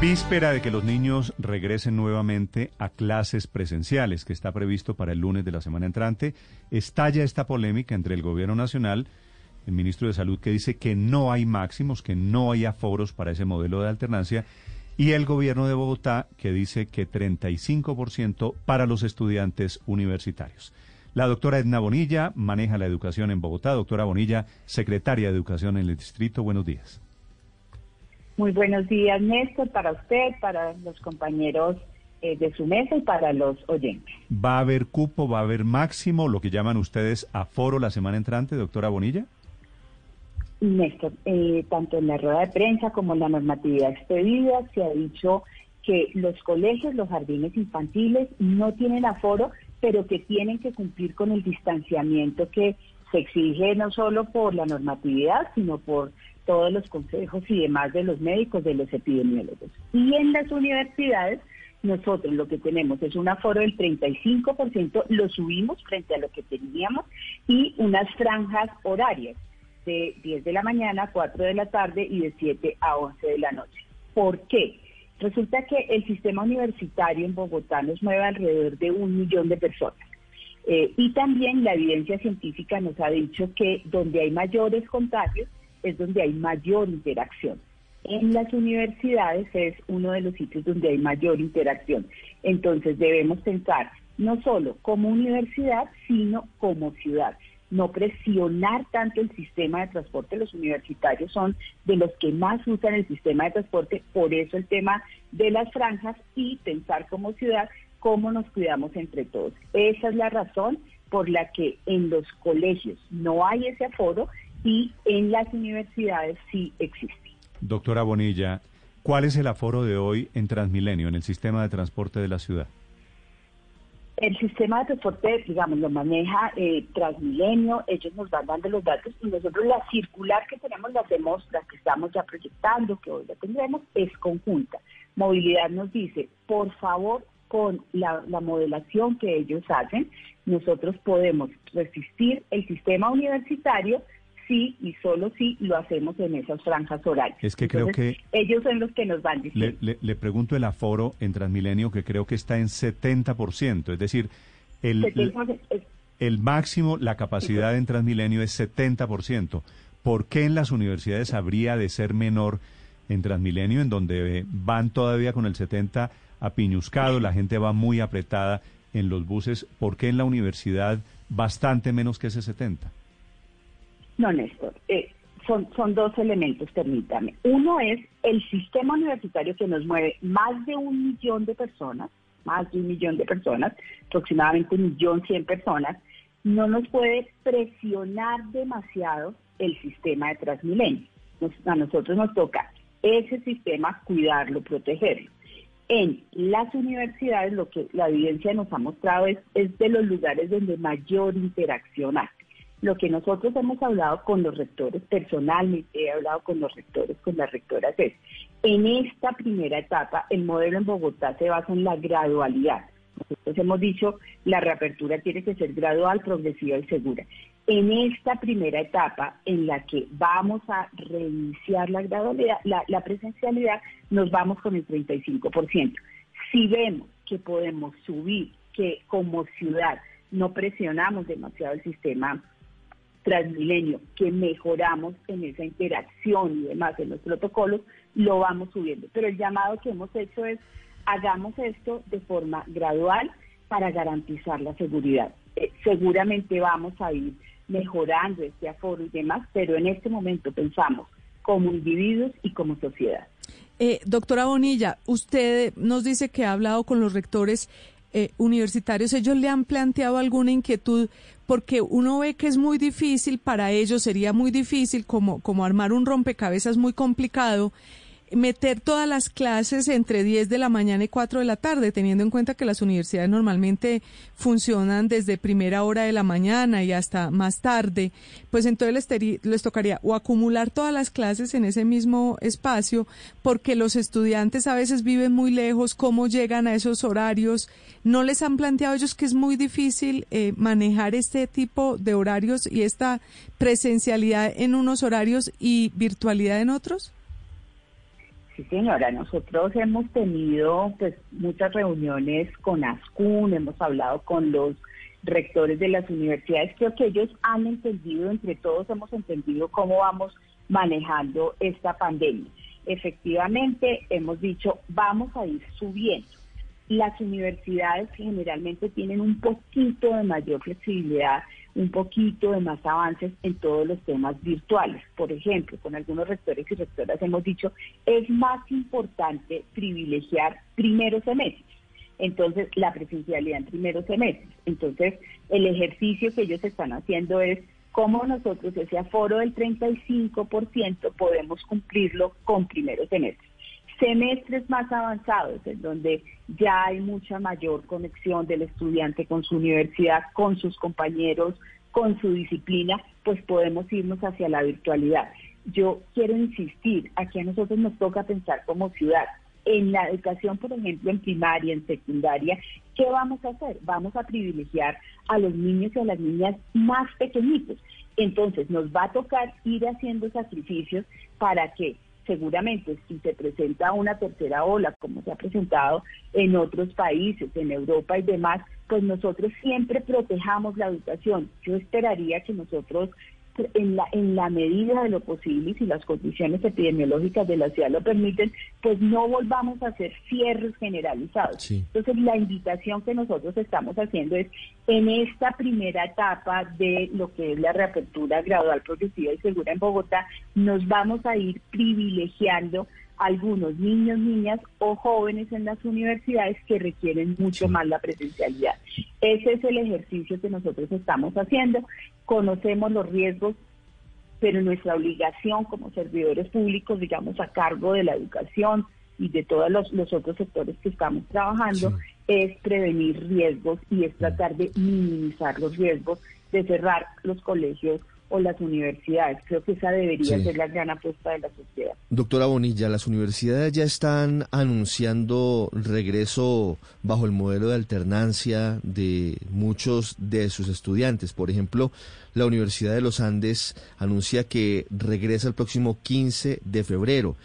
Víspera de que los niños regresen nuevamente a clases presenciales, que está previsto para el lunes de la semana entrante, estalla esta polémica entre el gobierno nacional, el ministro de Salud que dice que no hay máximos, que no hay aforos para ese modelo de alternancia, y el gobierno de Bogotá que dice que 35% para los estudiantes universitarios. La doctora Edna Bonilla maneja la educación en Bogotá. Doctora Bonilla, secretaria de Educación en el distrito, buenos días. Muy buenos días, Néstor, para usted, para los compañeros eh, de su mesa y para los oyentes. ¿Va a haber cupo, va a haber máximo, lo que llaman ustedes aforo la semana entrante, doctora Bonilla? Néstor, eh, tanto en la rueda de prensa como en la normatividad expedida se ha dicho que los colegios, los jardines infantiles no tienen aforo, pero que tienen que cumplir con el distanciamiento que se exige no solo por la normatividad, sino por todos los consejos y demás de los médicos, de los epidemiólogos. Y en las universidades, nosotros lo que tenemos es un aforo del 35%, lo subimos frente a lo que teníamos, y unas franjas horarias de 10 de la mañana a 4 de la tarde y de 7 a 11 de la noche. ¿Por qué? Resulta que el sistema universitario en Bogotá nos mueve alrededor de un millón de personas. Eh, y también la evidencia científica nos ha dicho que donde hay mayores contagios es donde hay mayor interacción. En las universidades es uno de los sitios donde hay mayor interacción. Entonces debemos pensar no solo como universidad, sino como ciudad. No presionar tanto el sistema de transporte. Los universitarios son de los que más usan el sistema de transporte, por eso el tema de las franjas y pensar como ciudad cómo nos cuidamos entre todos. Esa es la razón por la que en los colegios no hay ese aforo y en las universidades sí existe. Doctora Bonilla, ¿cuál es el aforo de hoy en Transmilenio, en el sistema de transporte de la ciudad? El sistema de transporte, digamos, lo maneja eh, Transmilenio, ellos nos van dando los datos y nosotros la circular que tenemos, la hacemos, la que estamos ya proyectando, que hoy la tendremos, es conjunta. Movilidad nos dice, por favor, con la, modelación que ellos hacen, nosotros podemos resistir el sistema universitario sí y solo si lo hacemos en esas franjas horarias. Es que creo que... Ellos son los que nos van diciendo. Le, le, pregunto el aforo en Transmilenio que creo que está en 70%, es decir, el, el, máximo, la capacidad en Transmilenio es 70%. ¿Por qué en las universidades habría de ser menor en Transmilenio, en donde van todavía con el 70% apiñuscado, la gente va muy apretada en los buses. ¿Por qué en la universidad bastante menos que ese 70? No, Néstor. Eh, son, dos elementos, permítame. Uno es el sistema universitario que nos mueve más de un millón de personas, más de un millón de personas, aproximadamente un millón cien personas, no nos puede presionar demasiado el sistema de Transmilenio. a nosotros nos toca ese sistema cuidarlo, protegerlo en las universidades lo que la evidencia nos ha mostrado es, es de los lugares donde mayor interacción hay. Lo que nosotros hemos hablado con los rectores, personalmente he hablado con los rectores, con las rectoras, es, en esta primera etapa, el modelo en Bogotá se basa en la gradualidad. Nosotros hemos dicho, la reapertura tiene que ser gradual, progresiva y segura. En esta primera etapa en la que vamos a reiniciar la gradualidad, la, presencialidad, nos vamos con el 35%. Si vemos que podemos subir, que como ciudad no presionamos demasiado el sistema transmilenio, que mejoramos en esa interacción y demás en los protocolos, lo vamos subiendo. Pero el llamado que hemos hecho es hagamos esto de forma gradual para garantizar la seguridad. Eh, seguramente vamos a ir mejorando este aforo y demás, pero en este momento pensamos como individuos y como sociedad. Eh, doctora Bonilla, usted nos dice que ha hablado con los rectores eh, universitarios. ¿Ellos le han planteado alguna inquietud? Porque uno ve que es muy difícil para ellos, sería muy difícil como, como armar un rompecabezas muy complicado meter todas las clases entre 10 de la mañana y 4 de la tarde, teniendo en cuenta que las universidades normalmente funcionan desde primera hora de la mañana y hasta más tarde, pues entonces les, les tocaría o acumular todas las clases en ese mismo espacio, porque los estudiantes a veces viven muy lejos, cómo llegan a esos horarios, no les han planteado ellos que es muy difícil eh, manejar este tipo de horarios y esta presencialidad en unos horarios y virtualidad en otros? Sí, señora, nosotros hemos tenido pues muchas reuniones con ASCUN, hemos hablado con los rectores de las universidades, creo que ellos han entendido, entre todos hemos entendido cómo vamos manejando esta pandemia. Efectivamente, hemos dicho, vamos a ir subiendo. Las universidades generalmente tienen un poquito de mayor flexibilidad, un poquito de más avances en todos los temas virtuales. Por ejemplo, con algunos rectores y rectoras hemos dicho, es más importante privilegiar primeros semestres entonces la presencialidad en primeros semestres. Entonces, el ejercicio que ellos están haciendo es cómo nosotros ese aforo del 35% podemos cumplirlo con primeros semestres. Semestres más avanzados, en donde ya hay mucha mayor conexión del estudiante con su universidad, con sus compañeros, con su disciplina, pues podemos irnos hacia la virtualidad. Yo quiero insistir, aquí a nosotros nos toca pensar como ciudad, en la educación, por ejemplo, en primaria, en secundaria, ¿qué vamos a hacer? Vamos a privilegiar a los niños y a las niñas más pequeñitos. Entonces, nos va a tocar ir haciendo sacrificios para que seguramente si se presenta una tercera ola, como se ha presentado en otros países, en Europa y demás, pues nosotros siempre protejamos la educación. Yo esperaría que nosotros en la, en la medida de lo posible y si las condiciones epidemiológicas de la ciudad lo permiten, pues no volvamos a hacer cierres generalizados. Entonces, la invitación que nosotros estamos haciendo es, en esta primera etapa de lo que es la reapertura gradual, progresiva y segura en Bogotá, nos vamos a ir privilegiando algunos niños, niñas o jóvenes en las universidades que requieren mucho más la presencialidad. Ese es el ejercicio que nosotros estamos haciendo. Conocemos los riesgos, pero nuestra obligación como servidores públicos, digamos, a cargo de la educación y de todos los, otros sectores que estamos trabajando, es prevenir riesgos y es tratar de minimizar los riesgos de cerrar los colegios o las universidades. Creo que esa debería ser la gran apuesta de la sociedad. Doctora Bonilla, las universidades ya están anunciando regreso bajo el modelo de alternancia de muchos de sus estudiantes. Por ejemplo, la Universidad de los Andes anuncia que regresa el próximo 15 de febrero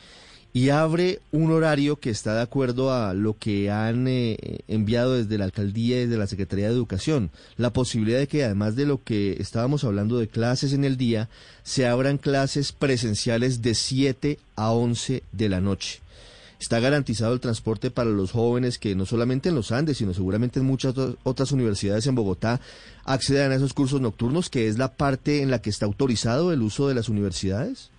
y abre un horario que está de acuerdo a lo que han eh, enviado desde la alcaldía y desde la Secretaría de Educación. La posibilidad de que además de lo que estábamos hablando de clases en el día, se abran clases presenciales de 7 a 11 de la noche. Está garantizado el transporte para los jóvenes que no solamente en los Andes, sino seguramente en muchas otras universidades en Bogotá accedan a esos cursos nocturnos, que es la parte en la que está autorizado el uso de las universidades.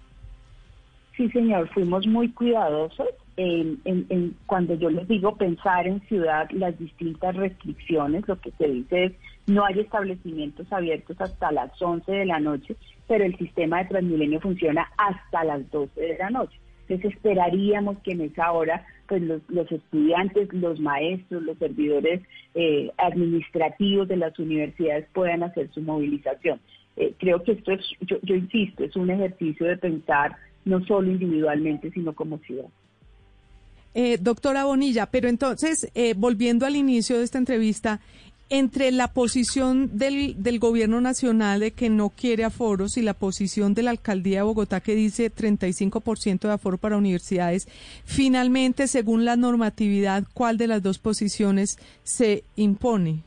Sí, señor, fuimos muy cuidadosos en, cuando yo les digo pensar en ciudad las distintas restricciones, lo que se dice es no hay establecimientos abiertos hasta las 11 de la noche, pero el sistema de Transmilenio funciona hasta las 12 de la noche. Entonces esperaríamos que en esa hora pues los, estudiantes, los maestros, los servidores eh, administrativos de las universidades puedan hacer su movilización. Eh, creo que esto es, yo, yo insisto, es un ejercicio de pensar no solo individualmente, sino como ciudad. Eh, doctora Bonilla, pero entonces, eh, volviendo al inicio de esta entrevista, entre la posición del, del gobierno nacional de que no quiere aforos y la posición de la alcaldía de Bogotá que dice 35% de aforo para universidades, finalmente, según la normatividad, ¿cuál de las dos posiciones se impone?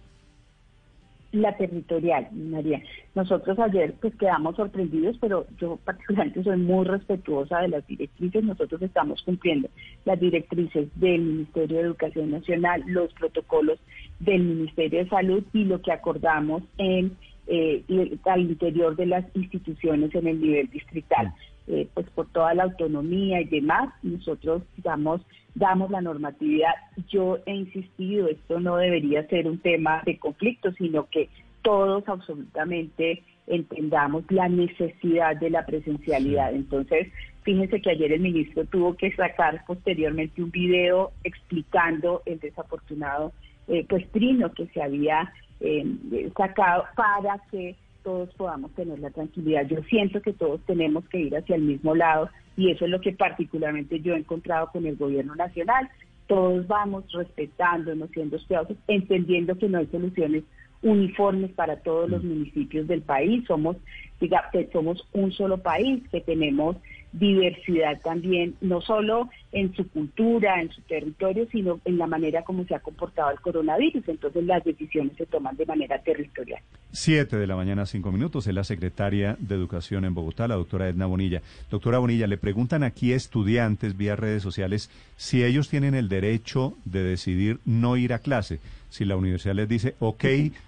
La territorial, María. Nosotros ayer pues quedamos sorprendidos, pero yo particularmente soy muy respetuosa de las directrices. Nosotros estamos cumpliendo las directrices del Ministerio de Educación Nacional, los protocolos del Ministerio de Salud y lo que acordamos en eh, al interior de las instituciones en el nivel distrital. Eh, pues por toda la autonomía y demás, nosotros, digamos, damos la normatividad. Yo he insistido, esto no debería ser un tema de conflicto, sino que todos absolutamente entendamos la necesidad de la presencialidad. Entonces, fíjense que ayer el ministro tuvo que sacar posteriormente un video explicando el desafortunado eh, pues trino que se había eh, sacado para que todos podamos tener la tranquilidad. Yo siento que todos tenemos que ir hacia el mismo lado y eso es lo que particularmente yo he encontrado con el gobierno nacional. Todos vamos respetándonos, siendo cuidadosos, entendiendo que no hay soluciones uniformes para todos los municipios del país. Somos, diga, que somos un solo país, que tenemos diversidad también, no solo en su cultura, en su territorio, sino en la manera como se ha comportado el coronavirus. Entonces las decisiones se toman de manera territorial. Siete de la mañana, cinco minutos, es la secretaria de Educación en Bogotá, la doctora Edna Bonilla. Doctora Bonilla, le preguntan aquí estudiantes vía redes sociales si ellos tienen el derecho de decidir no ir a clase. Si la universidad les dice, ok,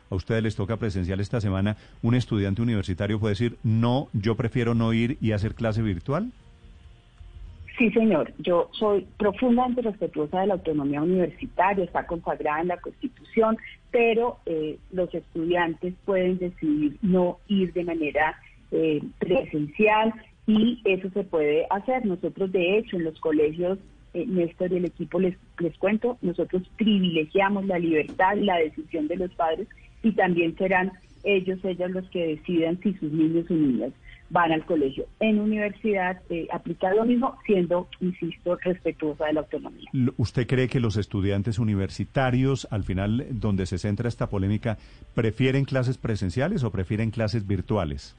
a ustedes les toca presencial esta semana, un estudiante universitario puede decir, no, yo prefiero no ir y hacer clase virtual. Sí, señor. Yo soy profundamente respetuosa de la autonomía universitaria, está consagrada en la Constitución, pero eh, los estudiantes pueden decidir no ir de manera eh, presencial y eso se puede hacer. Nosotros, de hecho, en los colegios, eh, Néstor y el equipo les, les cuento, nosotros privilegiamos la libertad, la decisión de los padres y también serán ellos, ellas los que decidan si sus niños o niñas van al colegio. En universidad eh, aplica lo mismo, siendo, insisto, respetuosa de la autonomía. ¿Usted cree que los estudiantes universitarios, al final, donde se centra esta polémica, prefieren clases presenciales o prefieren clases virtuales?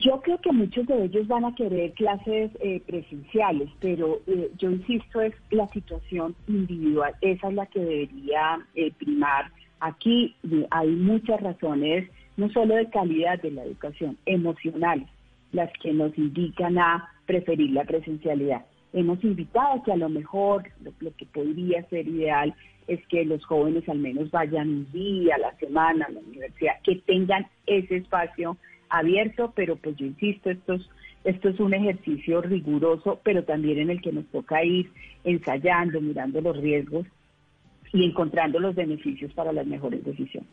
Yo creo que muchos de ellos van a querer clases eh, presenciales, pero eh, yo insisto, es la situación individual, esa es la que debería eh, primar. Aquí hay muchas razones no solo de calidad de la educación, emocionales, las que nos indican a preferir la presencialidad. Hemos invitado que a lo mejor lo, que podría ser ideal es que los jóvenes al menos vayan un día a la semana a la universidad, que tengan ese espacio abierto, pero pues yo insisto, esto es, esto es un ejercicio riguroso, pero también en el que nos toca ir ensayando, mirando los riesgos y encontrando los beneficios para las mejores decisiones.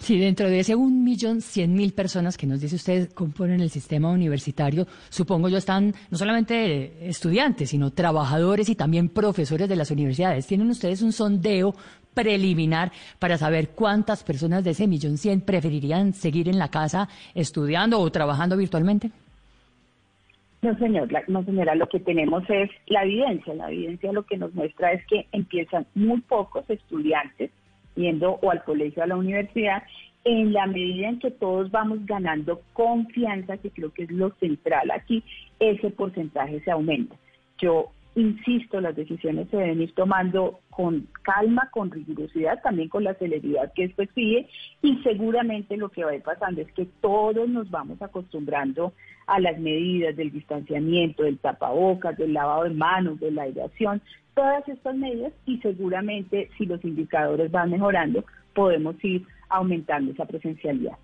Sí, dentro de ese un millón cien mil personas que nos dice usted componen el sistema universitario, supongo yo están no solamente estudiantes, sino trabajadores y también profesores de las universidades. ¿Tienen ustedes un sondeo preliminar para saber cuántas personas de ese millón cien preferirían seguir en la casa estudiando o trabajando virtualmente? No, señor, no, señora, lo que tenemos es la evidencia. La evidencia lo que nos muestra es que empiezan muy pocos estudiantes yendo o al colegio o a la universidad, en la medida en que todos vamos ganando confianza, que creo que es lo central aquí, ese porcentaje se aumenta. Yo insisto, las decisiones se deben ir tomando con calma, con rigurosidad, también con la celeridad que esto exige y seguramente lo que va a ir pasando es que todos nos vamos acostumbrando a las medidas del distanciamiento, del tapabocas, del lavado de manos, de la aireación, todas estas medidas y seguramente si los indicadores van mejorando podemos ir aumentando esa presencialidad.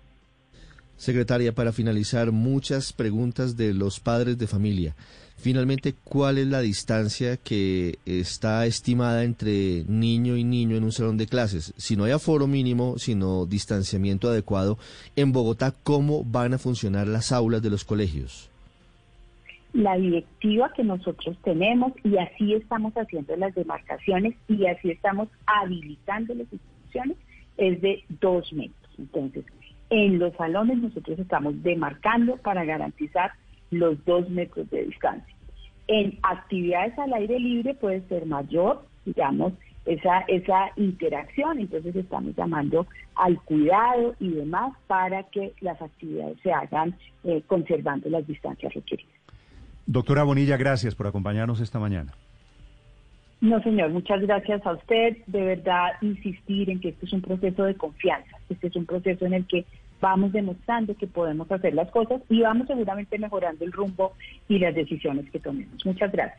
Secretaria, para finalizar, muchas preguntas de los padres de familia. Finalmente, ¿cuál es la distancia que está estimada entre niño y niño en un salón de clases? Si no hay aforo mínimo, sino distanciamiento adecuado, en Bogotá, ¿cómo van a funcionar las aulas de los colegios? La directiva que nosotros tenemos y así estamos haciendo las demarcaciones y así estamos habilitando las instituciones es de dos metros. Entonces, en los salones nosotros estamos demarcando para garantizar los dos metros de distancia. En actividades al aire libre puede ser mayor, digamos, esa, esa interacción, entonces estamos llamando al cuidado y demás para que las actividades se hagan eh, conservando las distancias requeridas. Doctora Bonilla, gracias por acompañarnos esta mañana. No, señor, muchas gracias a usted. De verdad, insistir en que esto es un proceso de confianza. Este es un proceso en el que vamos demostrando que podemos hacer las cosas y vamos seguramente mejorando el rumbo y las decisiones que tomemos. Muchas gracias.